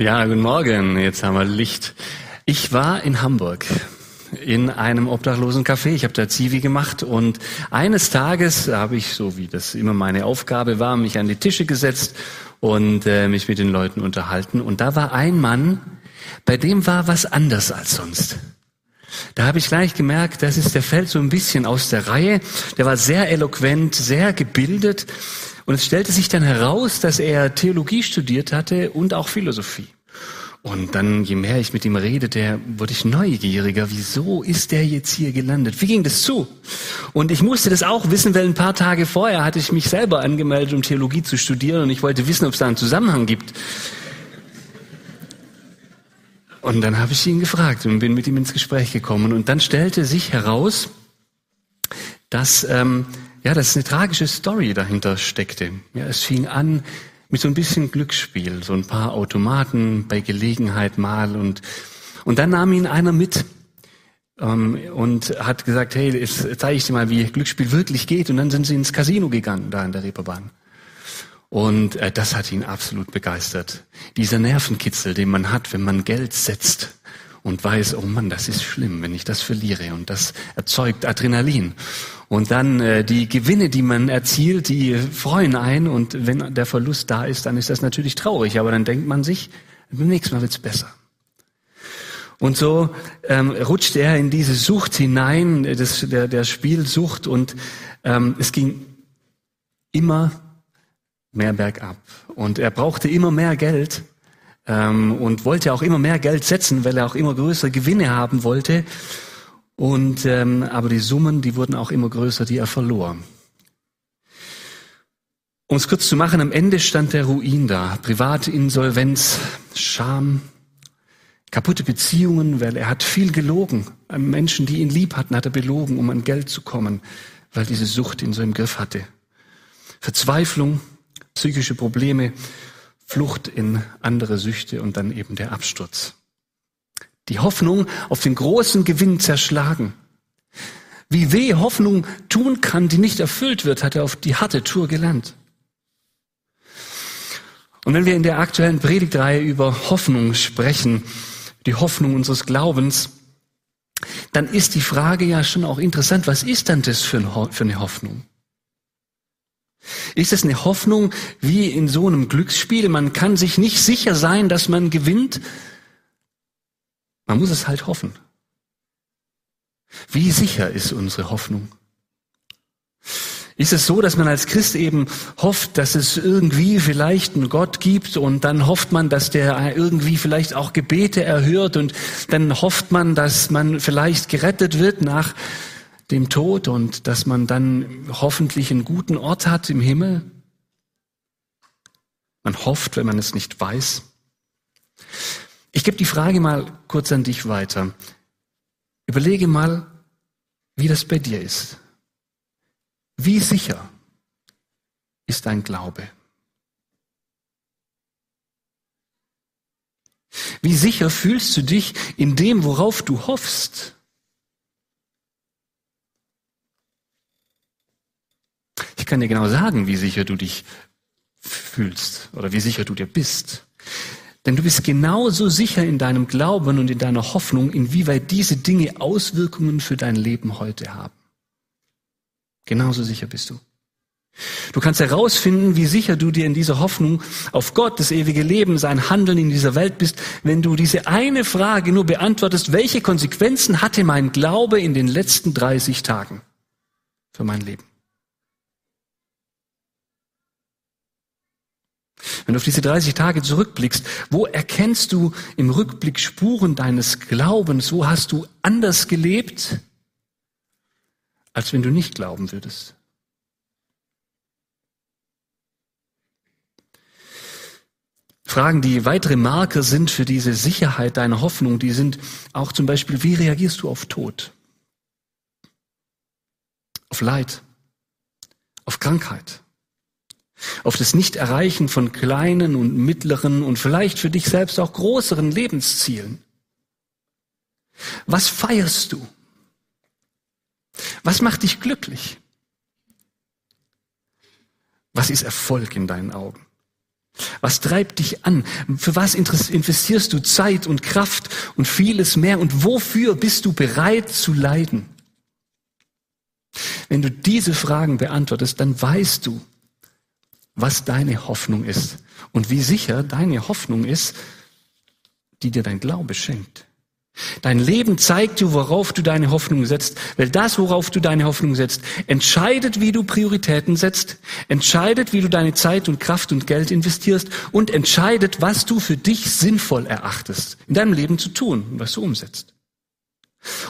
Ja, guten Morgen. Jetzt haben wir Licht. Ich war in Hamburg in einem obdachlosen Café. Ich habe da Zivi gemacht und eines Tages habe ich, so wie das immer meine Aufgabe war, mich an die Tische gesetzt und äh, mich mit den Leuten unterhalten. Und da war ein Mann, bei dem war was anders als sonst. Da habe ich gleich gemerkt, das ist, der fällt so ein bisschen aus der Reihe. Der war sehr eloquent, sehr gebildet. Und es stellte sich dann heraus, dass er Theologie studiert hatte und auch Philosophie. Und dann, je mehr ich mit ihm redete, wurde ich neugieriger. Wieso ist der jetzt hier gelandet? Wie ging das zu? Und ich musste das auch wissen, weil ein paar Tage vorher hatte ich mich selber angemeldet, um Theologie zu studieren und ich wollte wissen, ob es da einen Zusammenhang gibt. Und dann habe ich ihn gefragt und bin mit ihm ins Gespräch gekommen. Und dann stellte sich heraus, dass ähm, ja, dass eine tragische Story dahinter steckte. Ja, es fing an mit so ein bisschen Glücksspiel, so ein paar Automaten bei Gelegenheit mal und und dann nahm ihn einer mit ähm, und hat gesagt, hey, jetzt zeige ich dir mal, wie Glücksspiel wirklich geht. Und dann sind sie ins Casino gegangen, da in der Reeperbahn. Und äh, das hat ihn absolut begeistert. Dieser Nervenkitzel, den man hat, wenn man Geld setzt und weiß, oh Mann, das ist schlimm, wenn ich das verliere. Und das erzeugt Adrenalin. Und dann äh, die Gewinne, die man erzielt, die freuen ein. Und wenn der Verlust da ist, dann ist das natürlich traurig. Aber dann denkt man sich, beim nächsten Mal wird's besser. Und so ähm, rutscht er in diese Sucht hinein, das, der, der Spielsucht. Und ähm, es ging immer mehr bergab. Und er brauchte immer mehr Geld ähm, und wollte auch immer mehr Geld setzen, weil er auch immer größere Gewinne haben wollte. Und ähm, aber die Summen, die wurden auch immer größer, die er verlor. Um es kurz zu machen, am Ende stand der Ruin da. Private Insolvenz, Scham, kaputte Beziehungen, weil er hat viel gelogen. Menschen, die ihn lieb hatten, hat er belogen, um an Geld zu kommen, weil diese Sucht ihn so im Griff hatte. Verzweiflung, psychische Probleme, Flucht in andere Süchte und dann eben der Absturz. Die Hoffnung auf den großen Gewinn zerschlagen. Wie weh Hoffnung tun kann, die nicht erfüllt wird, hat er auf die harte Tour gelernt. Und wenn wir in der aktuellen Predigtreihe über Hoffnung sprechen, die Hoffnung unseres Glaubens, dann ist die Frage ja schon auch interessant, was ist denn das für eine Hoffnung? Ist es eine Hoffnung wie in so einem Glücksspiel? Man kann sich nicht sicher sein, dass man gewinnt. Man muss es halt hoffen. Wie sicher ist unsere Hoffnung? Ist es so, dass man als Christ eben hofft, dass es irgendwie vielleicht einen Gott gibt und dann hofft man, dass der irgendwie vielleicht auch Gebete erhört und dann hofft man, dass man vielleicht gerettet wird nach dem Tod und dass man dann hoffentlich einen guten Ort hat im Himmel. Man hofft, wenn man es nicht weiß. Ich gebe die Frage mal kurz an dich weiter. Überlege mal, wie das bei dir ist. Wie sicher ist dein Glaube? Wie sicher fühlst du dich in dem, worauf du hoffst? Ich kann dir genau sagen, wie sicher du dich fühlst oder wie sicher du dir bist. Denn du bist genauso sicher in deinem Glauben und in deiner Hoffnung, inwieweit diese Dinge Auswirkungen für dein Leben heute haben. Genauso sicher bist du. Du kannst herausfinden, wie sicher du dir in dieser Hoffnung auf Gott, das ewige Leben, sein Handeln in dieser Welt bist, wenn du diese eine Frage nur beantwortest, welche Konsequenzen hatte mein Glaube in den letzten 30 Tagen für mein Leben? Wenn du auf diese 30 Tage zurückblickst, wo erkennst du im Rückblick Spuren deines Glaubens? Wo hast du anders gelebt, als wenn du nicht glauben würdest? Fragen, die weitere Marker sind für diese Sicherheit deiner Hoffnung, die sind auch zum Beispiel, wie reagierst du auf Tod? Auf Leid? Auf Krankheit? Auf das Nicht-Erreichen von kleinen und mittleren und vielleicht für dich selbst auch größeren Lebenszielen. Was feierst du? Was macht dich glücklich? Was ist Erfolg in deinen Augen? Was treibt dich an? Für was investierst du Zeit und Kraft und vieles mehr? Und wofür bist du bereit zu leiden? Wenn du diese Fragen beantwortest, dann weißt du, was deine Hoffnung ist und wie sicher deine Hoffnung ist, die dir dein Glaube schenkt. Dein Leben zeigt dir, worauf du deine Hoffnung setzt, weil das, worauf du deine Hoffnung setzt, entscheidet, wie du Prioritäten setzt, entscheidet, wie du deine Zeit und Kraft und Geld investierst und entscheidet, was du für dich sinnvoll erachtest, in deinem Leben zu tun und was du umsetzt.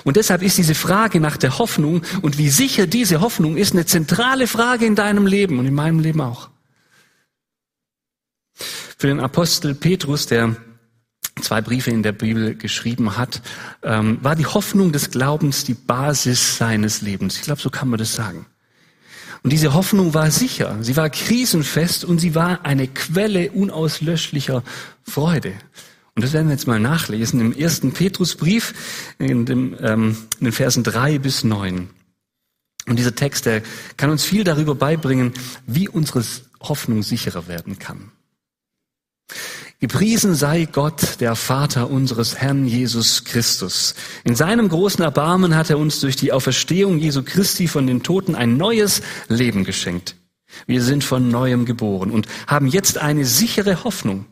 Und deshalb ist diese Frage nach der Hoffnung und wie sicher diese Hoffnung ist eine zentrale Frage in deinem Leben und in meinem Leben auch. Für den Apostel Petrus, der zwei Briefe in der Bibel geschrieben hat, ähm, war die Hoffnung des Glaubens die Basis seines Lebens. Ich glaube, so kann man das sagen. Und diese Hoffnung war sicher, sie war krisenfest und sie war eine Quelle unauslöschlicher Freude. Und das werden wir jetzt mal nachlesen im ersten Petrusbrief in, dem, ähm, in den Versen drei bis neun. Und dieser Text, der kann uns viel darüber beibringen, wie unsere Hoffnung sicherer werden kann. Gepriesen sei Gott, der Vater unseres Herrn Jesus Christus. In seinem großen Erbarmen hat er uns durch die Auferstehung Jesu Christi von den Toten ein neues Leben geschenkt. Wir sind von neuem geboren und haben jetzt eine sichere Hoffnung.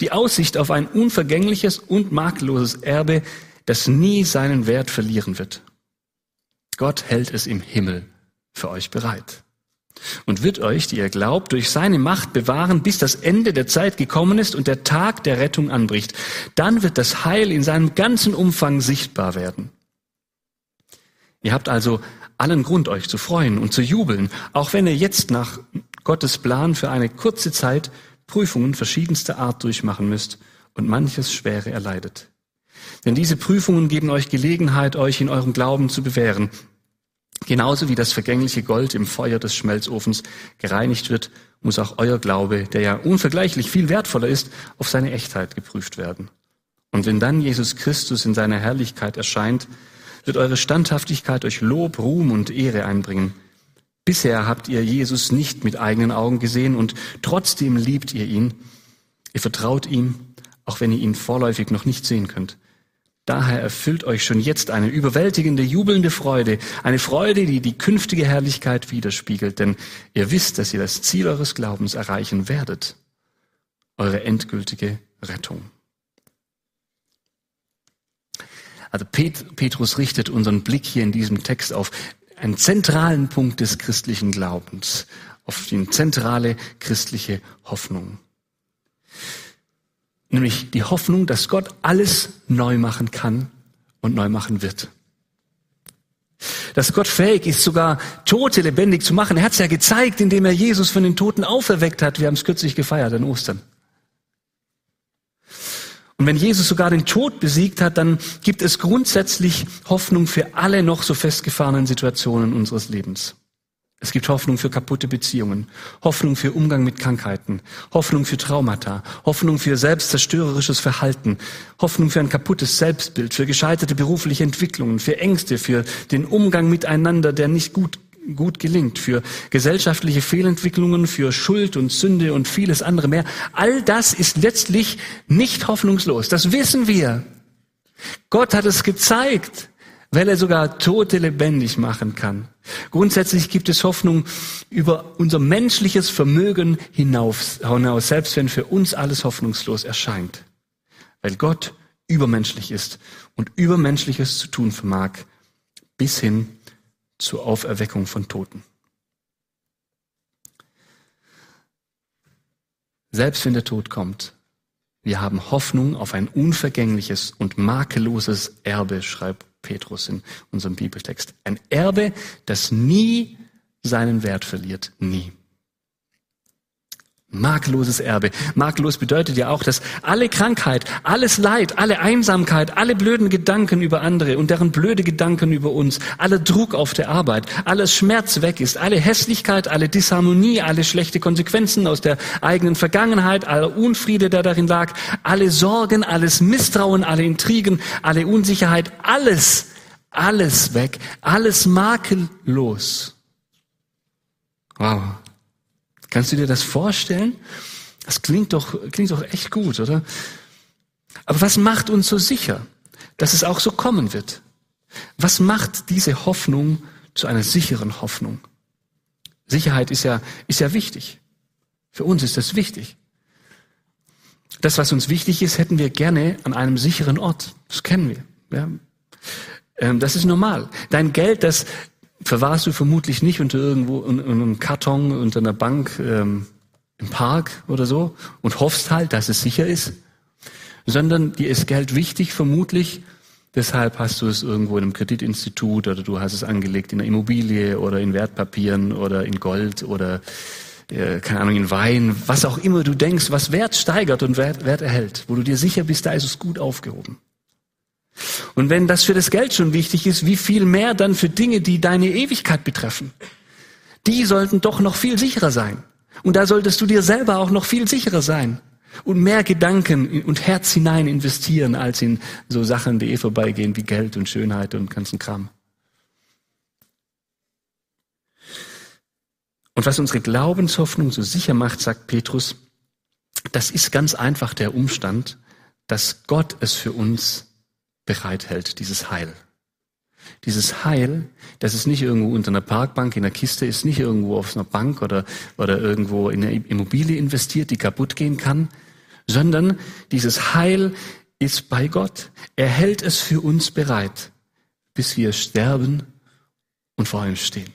Die Aussicht auf ein unvergängliches und makelloses Erbe, das nie seinen Wert verlieren wird. Gott hält es im Himmel für euch bereit und wird euch, die ihr glaubt, durch seine Macht bewahren, bis das Ende der Zeit gekommen ist und der Tag der Rettung anbricht. Dann wird das Heil in seinem ganzen Umfang sichtbar werden. Ihr habt also allen Grund, euch zu freuen und zu jubeln, auch wenn ihr jetzt nach Gottes Plan für eine kurze Zeit Prüfungen verschiedenster Art durchmachen müsst und manches Schwere erleidet. Denn diese Prüfungen geben euch Gelegenheit, euch in eurem Glauben zu bewähren. Genauso wie das vergängliche Gold im Feuer des Schmelzofens gereinigt wird, muss auch euer Glaube, der ja unvergleichlich viel wertvoller ist, auf seine Echtheit geprüft werden. Und wenn dann Jesus Christus in seiner Herrlichkeit erscheint, wird eure Standhaftigkeit euch Lob, Ruhm und Ehre einbringen. Bisher habt ihr Jesus nicht mit eigenen Augen gesehen und trotzdem liebt ihr ihn. Ihr vertraut ihm, auch wenn ihr ihn vorläufig noch nicht sehen könnt. Daher erfüllt euch schon jetzt eine überwältigende, jubelnde Freude, eine Freude, die die künftige Herrlichkeit widerspiegelt, denn ihr wisst, dass ihr das Ziel eures Glaubens erreichen werdet, eure endgültige Rettung. Also Petrus richtet unseren Blick hier in diesem Text auf einen zentralen Punkt des christlichen Glaubens, auf die zentrale christliche Hoffnung nämlich die Hoffnung, dass Gott alles neu machen kann und neu machen wird. Dass Gott fähig ist, sogar Tote lebendig zu machen. Er hat es ja gezeigt, indem er Jesus von den Toten auferweckt hat. Wir haben es kürzlich gefeiert an Ostern. Und wenn Jesus sogar den Tod besiegt hat, dann gibt es grundsätzlich Hoffnung für alle noch so festgefahrenen Situationen unseres Lebens. Es gibt Hoffnung für kaputte Beziehungen, Hoffnung für Umgang mit Krankheiten, Hoffnung für Traumata, Hoffnung für selbstzerstörerisches Verhalten, Hoffnung für ein kaputtes Selbstbild, für gescheiterte berufliche Entwicklungen, für Ängste, für den Umgang miteinander, der nicht gut, gut gelingt, für gesellschaftliche Fehlentwicklungen, für Schuld und Sünde und vieles andere mehr. All das ist letztlich nicht hoffnungslos. Das wissen wir. Gott hat es gezeigt weil er sogar Tote lebendig machen kann. Grundsätzlich gibt es Hoffnung über unser menschliches Vermögen hinaus, selbst wenn für uns alles hoffnungslos erscheint. Weil Gott übermenschlich ist und Übermenschliches zu tun vermag, bis hin zur Auferweckung von Toten. Selbst wenn der Tod kommt, wir haben Hoffnung auf ein unvergängliches und makelloses Erbe, schreibt Petrus in unserem Bibeltext. Ein Erbe, das nie seinen Wert verliert. Nie. Makelloses Erbe. Makellos bedeutet ja auch, dass alle Krankheit, alles Leid, alle Einsamkeit, alle blöden Gedanken über andere und deren blöde Gedanken über uns, aller Druck auf der Arbeit, alles Schmerz weg ist, alle Hässlichkeit, alle Disharmonie, alle schlechte Konsequenzen aus der eigenen Vergangenheit, aller Unfriede, der darin lag, alle Sorgen, alles Misstrauen, alle Intrigen, alle Unsicherheit, alles, alles weg, alles makellos. Wow. Kannst du dir das vorstellen? Das klingt doch, klingt doch echt gut, oder? Aber was macht uns so sicher, dass es auch so kommen wird? Was macht diese Hoffnung zu einer sicheren Hoffnung? Sicherheit ist ja, ist ja wichtig. Für uns ist das wichtig. Das, was uns wichtig ist, hätten wir gerne an einem sicheren Ort. Das kennen wir. Ja. Ähm, das ist normal. Dein Geld, das verwahrst du vermutlich nicht unter irgendwo in, in einem Karton unter einer Bank ähm, im Park oder so und hoffst halt, dass es sicher ist, sondern dir ist Geld wichtig, vermutlich. Deshalb hast du es irgendwo in einem Kreditinstitut oder du hast es angelegt in einer Immobilie oder in Wertpapieren oder in Gold oder äh, keine Ahnung, in Wein, was auch immer du denkst, was Wert steigert und Wert, Wert erhält, wo du dir sicher bist, da ist es gut aufgehoben. Und wenn das für das Geld schon wichtig ist, wie viel mehr dann für Dinge, die deine Ewigkeit betreffen? Die sollten doch noch viel sicherer sein. Und da solltest du dir selber auch noch viel sicherer sein und mehr Gedanken und Herz hinein investieren, als in so Sachen, die eh vorbeigehen, wie Geld und Schönheit und ganzen Kram. Und was unsere Glaubenshoffnung so sicher macht, sagt Petrus, das ist ganz einfach der Umstand, dass Gott es für uns bereithält, dieses Heil. Dieses Heil, das ist nicht irgendwo unter einer Parkbank in der Kiste, ist nicht irgendwo auf einer Bank oder, oder irgendwo in eine Immobilie investiert, die kaputt gehen kann, sondern dieses Heil ist bei Gott. Er hält es für uns bereit, bis wir sterben und vor ihm stehen.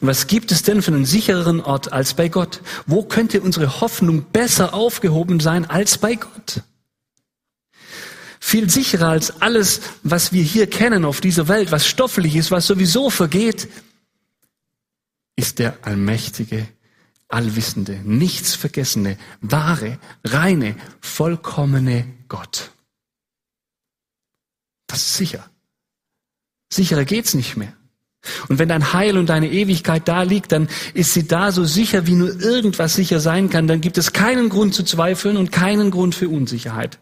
Und was gibt es denn für einen sichereren Ort als bei Gott? Wo könnte unsere Hoffnung besser aufgehoben sein als bei Gott? Viel sicherer als alles, was wir hier kennen auf dieser Welt, was stofflich ist, was sowieso vergeht, ist der allmächtige, allwissende, nichts vergessene, wahre, reine, vollkommene Gott. Das ist sicher. Sicherer geht's nicht mehr. Und wenn dein Heil und deine Ewigkeit da liegt, dann ist sie da so sicher, wie nur irgendwas sicher sein kann. Dann gibt es keinen Grund zu zweifeln und keinen Grund für Unsicherheit.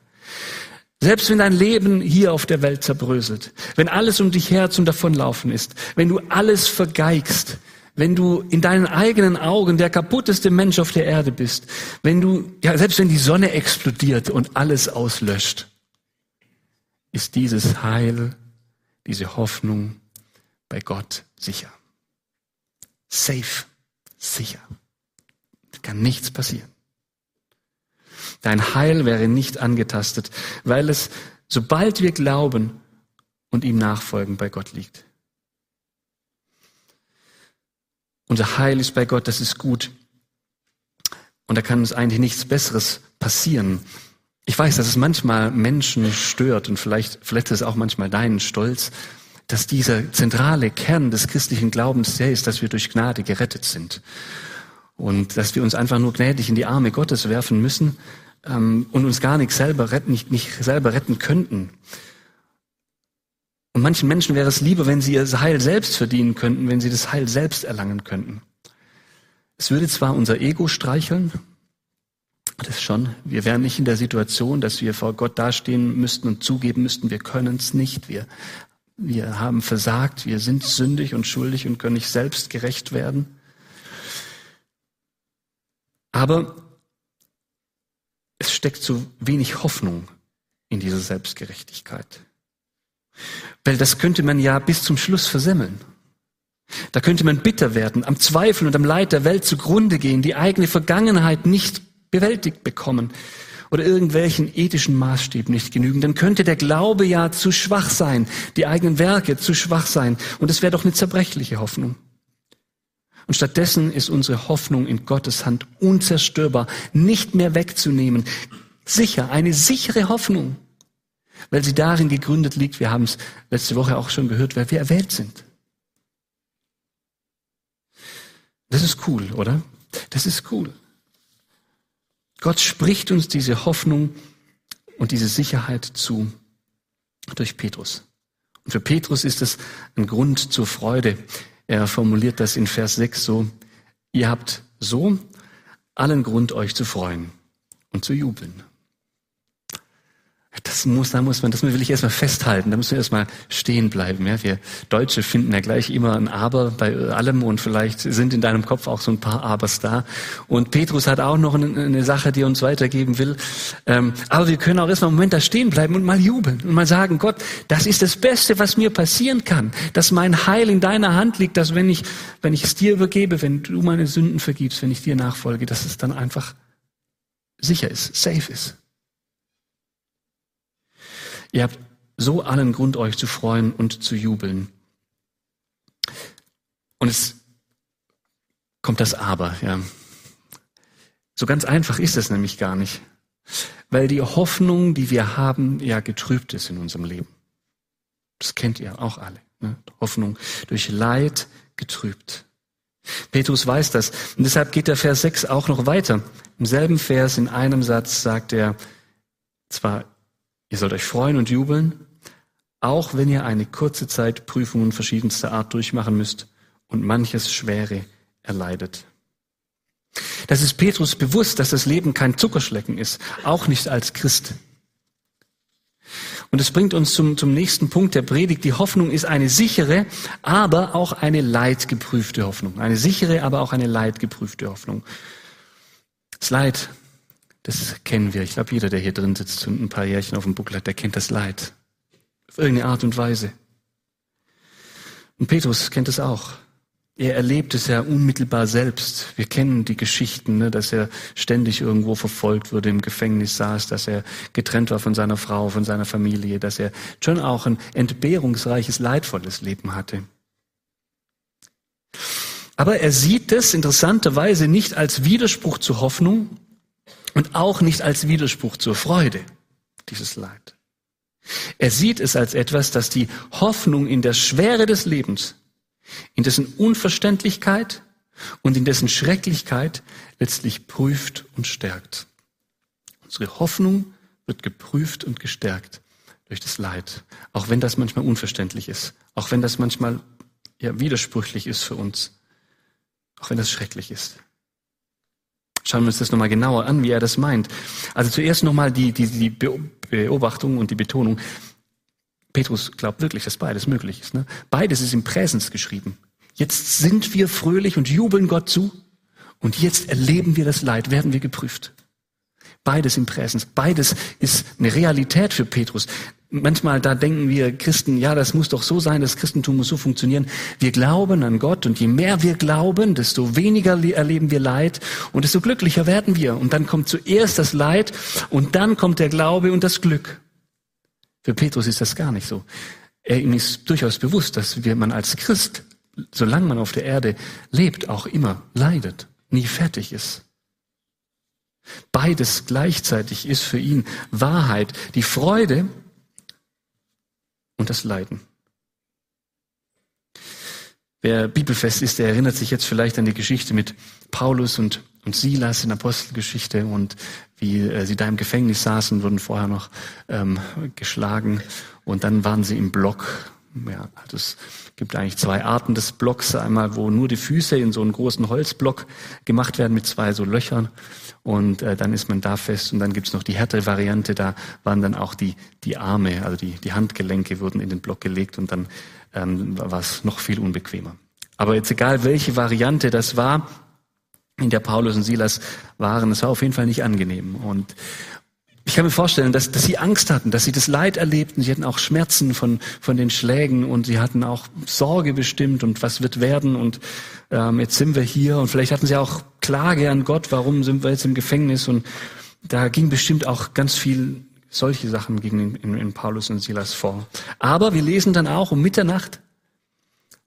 Selbst wenn dein Leben hier auf der Welt zerbröselt, wenn alles um dich her zum Davonlaufen ist, wenn du alles vergeigst, wenn du in deinen eigenen Augen der kaputteste Mensch auf der Erde bist, wenn du, ja, selbst wenn die Sonne explodiert und alles auslöscht, ist dieses Heil, diese Hoffnung bei Gott sicher. Safe, sicher. Kann nichts passieren. Dein Heil wäre nicht angetastet, weil es, sobald wir glauben und ihm nachfolgen, bei Gott liegt. Unser Heil ist bei Gott, das ist gut. Und da kann uns eigentlich nichts Besseres passieren. Ich weiß, dass es manchmal Menschen stört und vielleicht ist es auch manchmal deinen Stolz, dass dieser zentrale Kern des christlichen Glaubens der ist, dass wir durch Gnade gerettet sind. Und dass wir uns einfach nur gnädig in die Arme Gottes werfen müssen ähm, und uns gar nicht selber retten, nicht, nicht selber retten könnten. Und manchen Menschen wäre es lieber, wenn sie ihr Heil selbst verdienen könnten, wenn sie das Heil selbst erlangen könnten. Es würde zwar unser Ego streicheln, das schon. Wir wären nicht in der Situation, dass wir vor Gott dastehen müssten und zugeben müssten, wir können es nicht. Wir wir haben versagt, wir sind sündig und schuldig und können nicht selbst gerecht werden. Aber es steckt so wenig Hoffnung in dieser Selbstgerechtigkeit. Weil das könnte man ja bis zum Schluss versemmeln. Da könnte man bitter werden, am Zweifel und am Leid der Welt zugrunde gehen, die eigene Vergangenheit nicht bewältigt bekommen, oder irgendwelchen ethischen Maßstäben nicht genügen, dann könnte der Glaube ja zu schwach sein, die eigenen Werke zu schwach sein. Und es wäre doch eine zerbrechliche Hoffnung. Und stattdessen ist unsere Hoffnung in Gottes Hand unzerstörbar, nicht mehr wegzunehmen. Sicher, eine sichere Hoffnung, weil sie darin gegründet liegt, wir haben es letzte Woche auch schon gehört, weil wir erwählt sind. Das ist cool, oder? Das ist cool. Gott spricht uns diese Hoffnung und diese Sicherheit zu durch Petrus. Und für Petrus ist es ein Grund zur Freude. Er formuliert das in Vers 6 so, ihr habt so allen Grund, euch zu freuen und zu jubeln. Das muss, da muss man, das will ich erstmal festhalten, da müssen wir erstmal stehen bleiben. Ja, wir Deutsche finden ja gleich immer ein Aber bei allem und vielleicht sind in deinem Kopf auch so ein paar Abers da. Und Petrus hat auch noch eine, eine Sache, die er uns weitergeben will. Ähm, aber wir können auch erstmal einen Moment da stehen bleiben und mal jubeln und mal sagen, Gott, das ist das Beste, was mir passieren kann, dass mein Heil in deiner Hand liegt, dass wenn ich, wenn ich es dir übergebe, wenn du meine Sünden vergibst, wenn ich dir nachfolge, dass es dann einfach sicher ist, safe ist. Ihr habt so allen Grund, euch zu freuen und zu jubeln. Und es kommt das Aber, ja. So ganz einfach ist es nämlich gar nicht. Weil die Hoffnung, die wir haben, ja getrübt ist in unserem Leben. Das kennt ihr auch alle. Ne? Hoffnung durch Leid getrübt. Petrus weiß das. Und deshalb geht der Vers 6 auch noch weiter. Im selben Vers, in einem Satz, sagt er, zwar Ihr sollt euch freuen und jubeln, auch wenn ihr eine kurze Zeit Prüfungen verschiedenster Art durchmachen müsst und manches Schwere erleidet. Das ist Petrus bewusst, dass das Leben kein Zuckerschlecken ist, auch nicht als Christ. Und es bringt uns zum, zum nächsten Punkt der Predigt. Die Hoffnung ist eine sichere, aber auch eine leidgeprüfte Hoffnung. Eine sichere, aber auch eine leidgeprüfte Hoffnung. Das Leid das kennen wir. Ich glaube, jeder, der hier drin sitzt und ein paar Jährchen auf dem Buckel hat, der kennt das Leid. Auf irgendeine Art und Weise. Und Petrus kennt es auch. Er erlebt es ja unmittelbar selbst. Wir kennen die Geschichten, ne, dass er ständig irgendwo verfolgt wurde, im Gefängnis saß, dass er getrennt war von seiner Frau, von seiner Familie, dass er schon auch ein entbehrungsreiches, leidvolles Leben hatte. Aber er sieht es interessanterweise nicht als Widerspruch zur Hoffnung, und auch nicht als Widerspruch zur Freude, dieses Leid. Er sieht es als etwas, das die Hoffnung in der Schwere des Lebens, in dessen Unverständlichkeit und in dessen Schrecklichkeit letztlich prüft und stärkt. Unsere Hoffnung wird geprüft und gestärkt durch das Leid, auch wenn das manchmal unverständlich ist, auch wenn das manchmal ja, widersprüchlich ist für uns, auch wenn das schrecklich ist. Schauen wir uns das nochmal genauer an, wie er das meint. Also zuerst nochmal die, die, die Beobachtung und die Betonung. Petrus glaubt wirklich, dass beides möglich ist. Ne? Beides ist im Präsens geschrieben. Jetzt sind wir fröhlich und jubeln Gott zu und jetzt erleben wir das Leid, werden wir geprüft. Beides im Präsens. Beides ist eine Realität für Petrus manchmal da denken wir Christen, ja, das muss doch so sein, das Christentum muss so funktionieren. Wir glauben an Gott und je mehr wir glauben, desto weniger erleben wir Leid und desto glücklicher werden wir. Und dann kommt zuerst das Leid und dann kommt der Glaube und das Glück. Für Petrus ist das gar nicht so. Er ihm ist durchaus bewusst, dass wir, man als Christ, solange man auf der Erde lebt, auch immer leidet, nie fertig ist. Beides gleichzeitig ist für ihn Wahrheit. Die Freude und das Leiden. Wer bibelfest ist, der erinnert sich jetzt vielleicht an die Geschichte mit Paulus und, und Silas in Apostelgeschichte und wie äh, sie da im Gefängnis saßen, wurden vorher noch ähm, geschlagen und dann waren sie im Block. Ja, es gibt eigentlich zwei Arten des Blocks. Einmal, wo nur die Füße in so einen großen Holzblock gemacht werden mit zwei so Löchern und äh, dann ist man da fest und dann gibt's noch die härtere Variante, da waren dann auch die, die Arme, also die, die Handgelenke wurden in den Block gelegt und dann ähm, war es noch viel unbequemer. Aber jetzt egal, welche Variante das war, in der Paulus und Silas waren, es war auf jeden Fall nicht angenehm. Und ich kann mir vorstellen, dass, dass sie Angst hatten, dass sie das Leid erlebten. Sie hatten auch Schmerzen von, von den Schlägen und sie hatten auch Sorge bestimmt und was wird werden und ähm, jetzt sind wir hier und vielleicht hatten sie auch Klage an Gott, warum sind wir jetzt im Gefängnis und da ging bestimmt auch ganz viel solche Sachen gegen in, in Paulus und Silas vor. Aber wir lesen dann auch um Mitternacht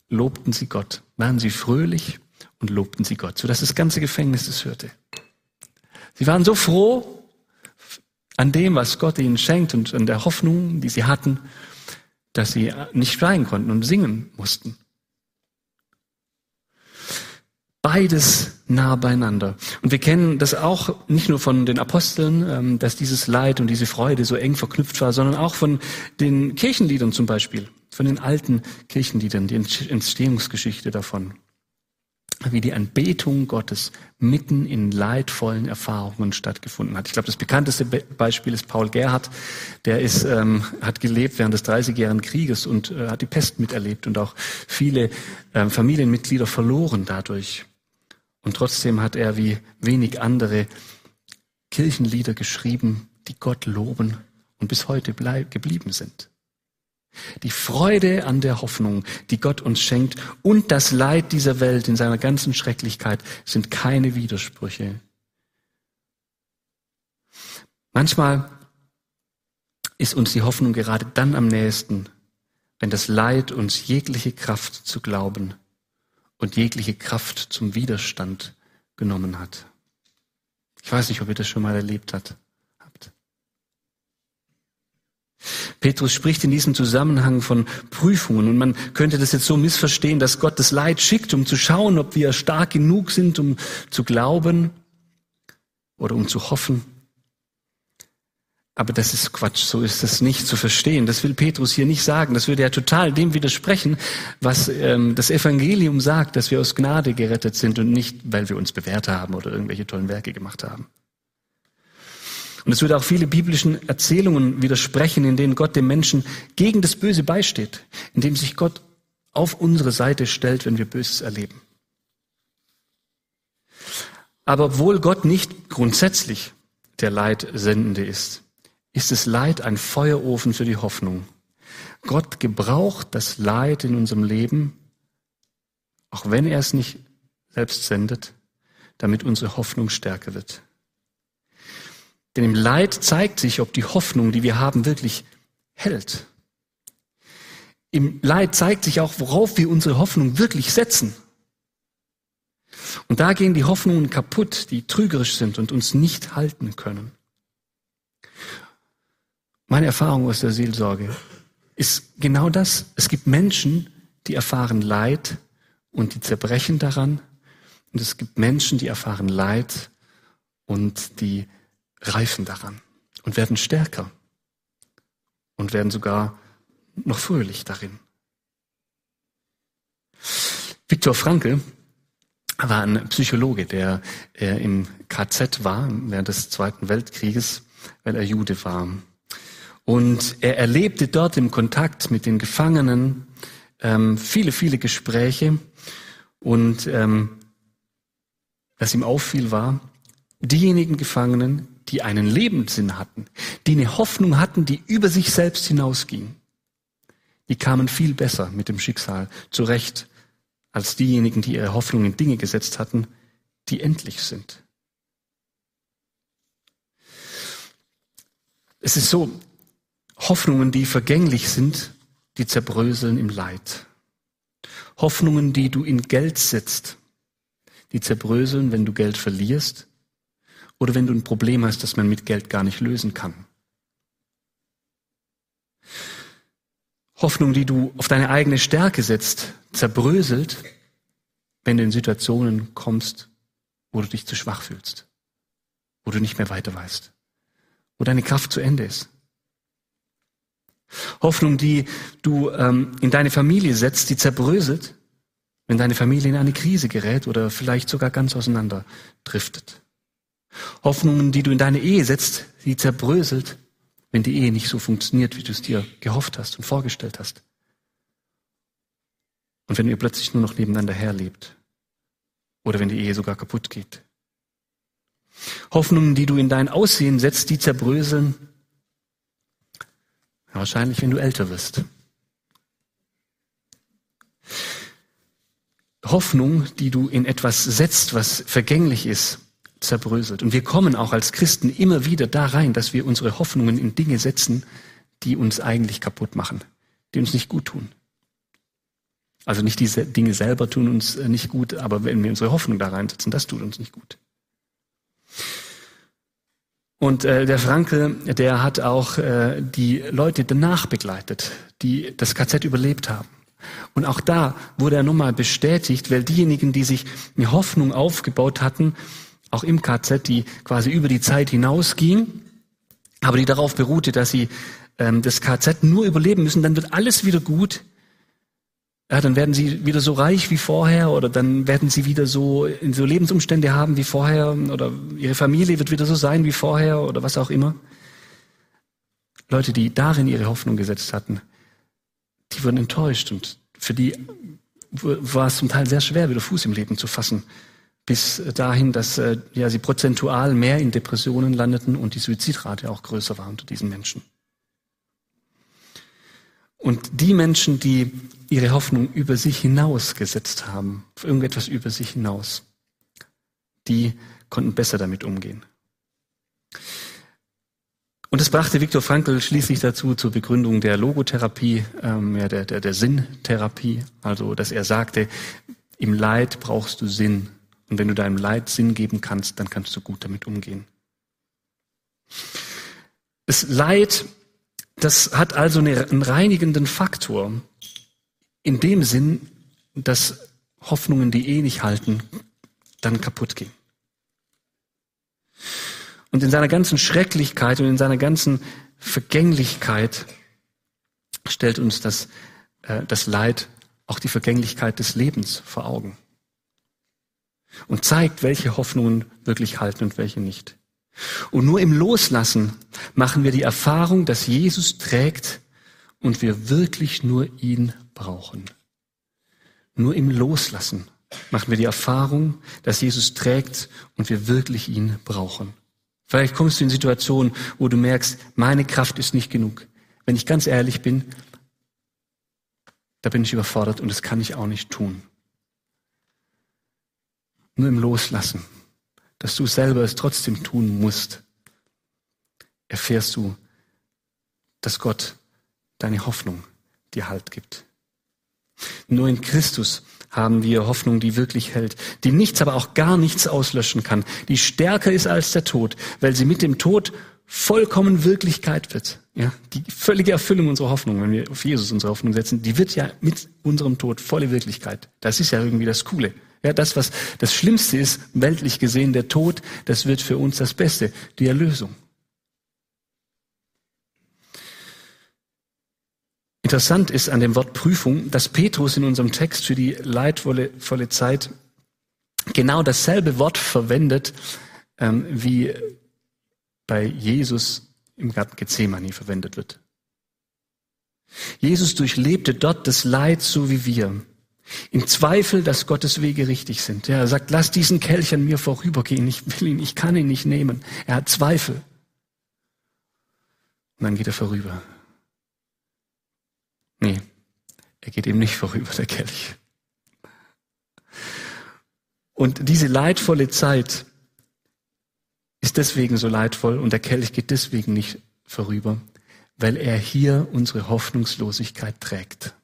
lobten sie Gott, waren sie fröhlich und lobten sie Gott, sodass das ganze Gefängnis es hörte. Sie waren so froh, an dem, was Gott ihnen schenkt und an der Hoffnung, die sie hatten, dass sie nicht schreien konnten und singen mussten. Beides nah beieinander. Und wir kennen das auch nicht nur von den Aposteln, ähm, dass dieses Leid und diese Freude so eng verknüpft war, sondern auch von den Kirchenliedern zum Beispiel, von den alten Kirchenliedern, die Entstehungsgeschichte davon. Wie die Anbetung Gottes mitten in leidvollen Erfahrungen stattgefunden hat. Ich glaube, das bekannteste Beispiel ist Paul Gerhardt. Der ist, ähm, hat gelebt während des Dreißigjährigen Krieges und äh, hat die Pest miterlebt und auch viele ähm, Familienmitglieder verloren dadurch. Und trotzdem hat er wie wenig andere Kirchenlieder geschrieben, die Gott loben und bis heute geblieben sind. Die Freude an der Hoffnung, die Gott uns schenkt, und das Leid dieser Welt in seiner ganzen Schrecklichkeit sind keine Widersprüche. Manchmal ist uns die Hoffnung gerade dann am nächsten, wenn das Leid uns jegliche Kraft zu glauben und jegliche Kraft zum Widerstand genommen hat. Ich weiß nicht, ob ihr das schon mal erlebt habt. Petrus spricht in diesem Zusammenhang von Prüfungen und man könnte das jetzt so missverstehen, dass Gott das Leid schickt, um zu schauen, ob wir stark genug sind, um zu glauben oder um zu hoffen. Aber das ist Quatsch, so ist das nicht zu verstehen. Das will Petrus hier nicht sagen. Das würde ja total dem widersprechen, was ähm, das Evangelium sagt, dass wir aus Gnade gerettet sind und nicht, weil wir uns bewährt haben oder irgendwelche tollen Werke gemacht haben. Und es würde auch viele biblischen Erzählungen widersprechen, in denen Gott dem Menschen gegen das Böse beisteht, indem sich Gott auf unsere Seite stellt, wenn wir Böses erleben. Aber obwohl Gott nicht grundsätzlich der Leidsendende ist, ist das Leid ein Feuerofen für die Hoffnung. Gott gebraucht das Leid in unserem Leben, auch wenn er es nicht selbst sendet, damit unsere Hoffnung stärker wird. Denn im Leid zeigt sich, ob die Hoffnung, die wir haben, wirklich hält. Im Leid zeigt sich auch, worauf wir unsere Hoffnung wirklich setzen. Und da gehen die Hoffnungen kaputt, die trügerisch sind und uns nicht halten können. Meine Erfahrung aus der Seelsorge ist genau das. Es gibt Menschen, die erfahren Leid und die zerbrechen daran. Und es gibt Menschen, die erfahren Leid und die reifen daran und werden stärker und werden sogar noch fröhlich darin. Viktor Frankl war ein Psychologe, der äh, im KZ war während des Zweiten Weltkrieges, weil er Jude war. Und er erlebte dort im Kontakt mit den Gefangenen ähm, viele, viele Gespräche. Und ähm, was ihm auffiel war, diejenigen Gefangenen, die einen Lebenssinn hatten, die eine Hoffnung hatten, die über sich selbst hinausging, die kamen viel besser mit dem Schicksal zurecht als diejenigen, die ihre Hoffnung in Dinge gesetzt hatten, die endlich sind. Es ist so, Hoffnungen, die vergänglich sind, die zerbröseln im Leid. Hoffnungen, die du in Geld setzt, die zerbröseln, wenn du Geld verlierst oder wenn du ein Problem hast, das man mit Geld gar nicht lösen kann. Hoffnung, die du auf deine eigene Stärke setzt, zerbröselt, wenn du in Situationen kommst, wo du dich zu schwach fühlst, wo du nicht mehr weiter weißt, wo deine Kraft zu Ende ist. Hoffnung, die du ähm, in deine Familie setzt, die zerbröselt, wenn deine Familie in eine Krise gerät oder vielleicht sogar ganz auseinander driftet. Hoffnungen, die du in deine Ehe setzt, die zerbröselt, wenn die Ehe nicht so funktioniert, wie du es dir gehofft hast und vorgestellt hast. Und wenn ihr plötzlich nur noch nebeneinander herlebt. Oder wenn die Ehe sogar kaputt geht. Hoffnungen, die du in dein Aussehen setzt, die zerbröseln. Wahrscheinlich, wenn du älter wirst. Hoffnung, die du in etwas setzt, was vergänglich ist, zerbröselt. Und wir kommen auch als Christen immer wieder da rein, dass wir unsere Hoffnungen in Dinge setzen, die uns eigentlich kaputt machen, die uns nicht gut tun. Also nicht diese Dinge selber tun uns äh, nicht gut, aber wenn wir unsere Hoffnung da reinsetzen, das tut uns nicht gut. Und äh, der Franke, der hat auch äh, die Leute danach begleitet, die das KZ überlebt haben. Und auch da wurde er nochmal bestätigt, weil diejenigen, die sich eine Hoffnung aufgebaut hatten, auch im KZ, die quasi über die Zeit hinausging, aber die darauf beruhte, dass sie ähm, das KZ nur überleben müssen, dann wird alles wieder gut. ja, dann werden sie wieder so reich wie vorher oder dann werden sie wieder so, so Lebensumstände haben wie vorher oder ihre Familie wird wieder so sein wie vorher oder was auch immer. Leute, die darin ihre Hoffnung gesetzt hatten, die wurden enttäuscht und für die war es zum Teil sehr schwer, wieder Fuß im Leben zu fassen, bis dahin, dass äh, ja, sie prozentual mehr in Depressionen landeten und die Suizidrate auch größer war unter diesen Menschen. Und die Menschen, die ihre Hoffnung über sich hinaus gesetzt haben, auf irgendetwas über sich hinaus, die konnten besser damit umgehen. Und das brachte Viktor Frankl schließlich dazu zur Begründung der Logotherapie, ähm, ja, der, der, der Sinntherapie, also dass er sagte, im Leid brauchst du Sinn. Und wenn du deinem Leid Sinn geben kannst, dann kannst du gut damit umgehen. Das Leid, das hat also einen reinigenden Faktor. In dem Sinn, dass Hoffnungen, die eh nicht halten, dann kaputt gehen. Und in seiner ganzen Schrecklichkeit und in seiner ganzen Vergänglichkeit stellt uns das, äh, das Leid auch die Vergänglichkeit des Lebens vor Augen. Und zeigt, welche Hoffnungen wirklich halten und welche nicht. Und nur im Loslassen machen wir die Erfahrung, dass Jesus trägt und wir wirklich nur ihn brauchen. Nur im Loslassen machen wir die Erfahrung, dass Jesus trägt und wir wirklich ihn brauchen. Vielleicht kommst du in Situationen, wo du merkst, meine Kraft ist nicht genug. Wenn ich ganz ehrlich bin, da bin ich überfordert und das kann ich auch nicht tun. Nur im Loslassen, dass du selber es trotzdem tun musst, erfährst du, dass Gott deine Hoffnung dir Halt gibt. Nur in Christus haben wir Hoffnung, die wirklich hält, die nichts, aber auch gar nichts auslöschen kann, die stärker ist als der Tod, weil sie mit dem Tod vollkommen Wirklichkeit wird. Ja, die völlige Erfüllung unserer Hoffnung, wenn wir auf Jesus unsere Hoffnung setzen, die wird ja mit unserem Tod volle Wirklichkeit. Das ist ja irgendwie das Coole. Ja, das, was das Schlimmste ist, weltlich gesehen, der Tod, das wird für uns das Beste, die Erlösung. Interessant ist an dem Wort Prüfung, dass Petrus in unserem Text für die leidvolle Zeit genau dasselbe Wort verwendet, ähm, wie bei Jesus im Garten Gethsemane verwendet wird. Jesus durchlebte dort das Leid so wie wir. Im Zweifel, dass Gottes Wege richtig sind. Ja, er sagt, lass diesen Kelch an mir vorübergehen. Ich will ihn, ich kann ihn nicht nehmen. Er hat Zweifel. Und dann geht er vorüber. Nee, er geht eben nicht vorüber, der Kelch. Und diese leidvolle Zeit ist deswegen so leidvoll und der Kelch geht deswegen nicht vorüber, weil er hier unsere Hoffnungslosigkeit trägt.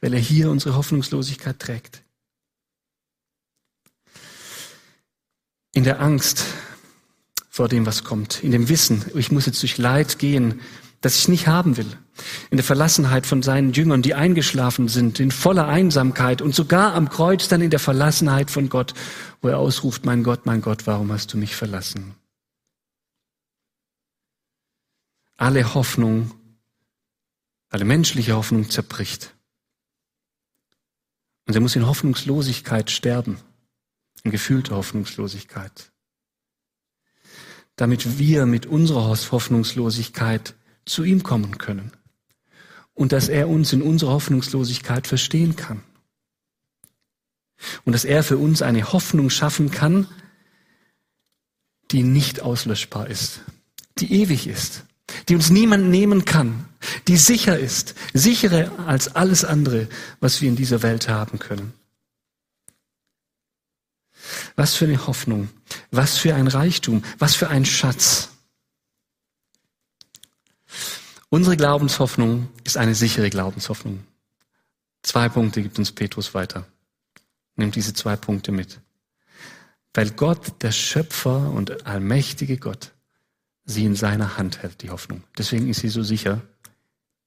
Weil er hier unsere Hoffnungslosigkeit trägt. In der Angst vor dem, was kommt, in dem Wissen, ich muss jetzt durch Leid gehen, das ich nicht haben will. In der Verlassenheit von seinen Jüngern, die eingeschlafen sind, in voller Einsamkeit und sogar am Kreuz dann in der Verlassenheit von Gott, wo er ausruft, mein Gott, mein Gott, warum hast du mich verlassen? Alle Hoffnung, alle menschliche Hoffnung zerbricht. Und er muss in Hoffnungslosigkeit sterben, in gefühlter Hoffnungslosigkeit, damit wir mit unserer Hoffnungslosigkeit zu ihm kommen können. Und dass er uns in unserer Hoffnungslosigkeit verstehen kann. Und dass er für uns eine Hoffnung schaffen kann, die nicht auslöschbar ist, die ewig ist, die uns niemand nehmen kann, die sicher ist, sicherer als alles andere, was wir in dieser Welt haben können. Was für eine Hoffnung, was für ein Reichtum, was für ein Schatz. Unsere Glaubenshoffnung ist eine sichere Glaubenshoffnung. Zwei Punkte gibt uns Petrus weiter. Nimmt diese zwei Punkte mit. Weil Gott, der Schöpfer und allmächtige Gott, sie in seiner Hand hält, die Hoffnung. Deswegen ist sie so sicher,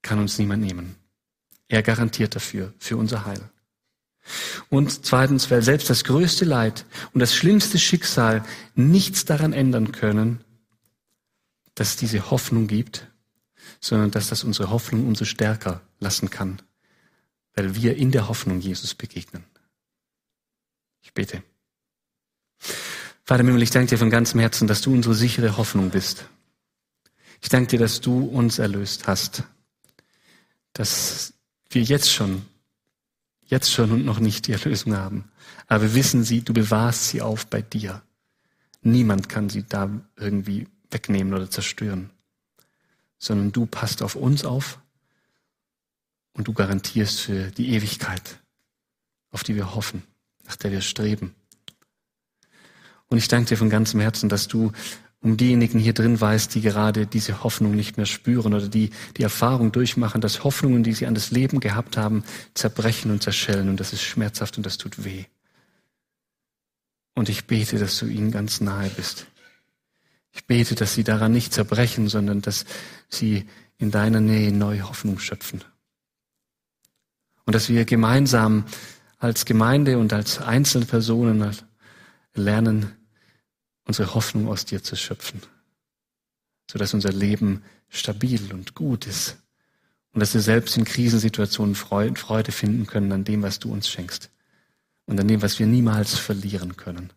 kann uns niemand nehmen. Er garantiert dafür, für unser Heil. Und zweitens, weil selbst das größte Leid und das schlimmste Schicksal nichts daran ändern können, dass es diese Hoffnung gibt sondern dass das unsere Hoffnung umso stärker lassen kann, weil wir in der Hoffnung Jesus begegnen. Ich bete. Vater Himmel, ich danke dir von ganzem Herzen, dass du unsere sichere Hoffnung bist. Ich danke dir, dass du uns erlöst hast, dass wir jetzt schon, jetzt schon und noch nicht die Erlösung haben. Aber wir wissen sie, du bewahrst sie auf bei dir. Niemand kann sie da irgendwie wegnehmen oder zerstören, sondern du passt auf uns auf und du garantierst für die Ewigkeit, auf die wir hoffen, nach der wir streben. Und ich danke dir von ganzem Herzen, dass du um diejenigen hier drin weißt, die gerade diese Hoffnung nicht mehr spüren oder die die Erfahrung durchmachen, dass Hoffnungen, die sie an das Leben gehabt haben, zerbrechen und zerschellen und das ist schmerzhaft und das tut weh. Und ich bete, dass du ihnen ganz nahe bist. Ich bete, dass sie daran nicht zerbrechen, sondern dass sie in deiner Nähe neue Hoffnung schöpfen. Und dass wir gemeinsam als Gemeinde und als einzelne Personen lernen, unsere Hoffnung aus dir zu schöpfen, sodass unser Leben stabil und gut ist und dass wir selbst in Krisensituationen Freude finden können an dem, was du uns schenkst und an dem, was wir niemals verlieren können.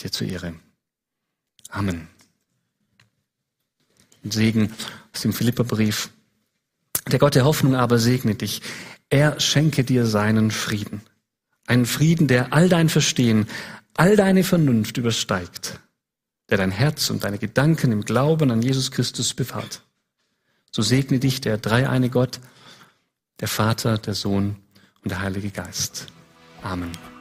Dir zur Ehre. Amen. Segen aus dem Philipperbrief. Der Gott der Hoffnung aber segne dich. Er schenke dir seinen Frieden. Einen Frieden, der all dein Verstehen, all deine Vernunft übersteigt, der dein Herz und deine Gedanken im Glauben an Jesus Christus bewahrt. So segne dich der dreieine Gott, der Vater, der Sohn und der Heilige Geist. Amen.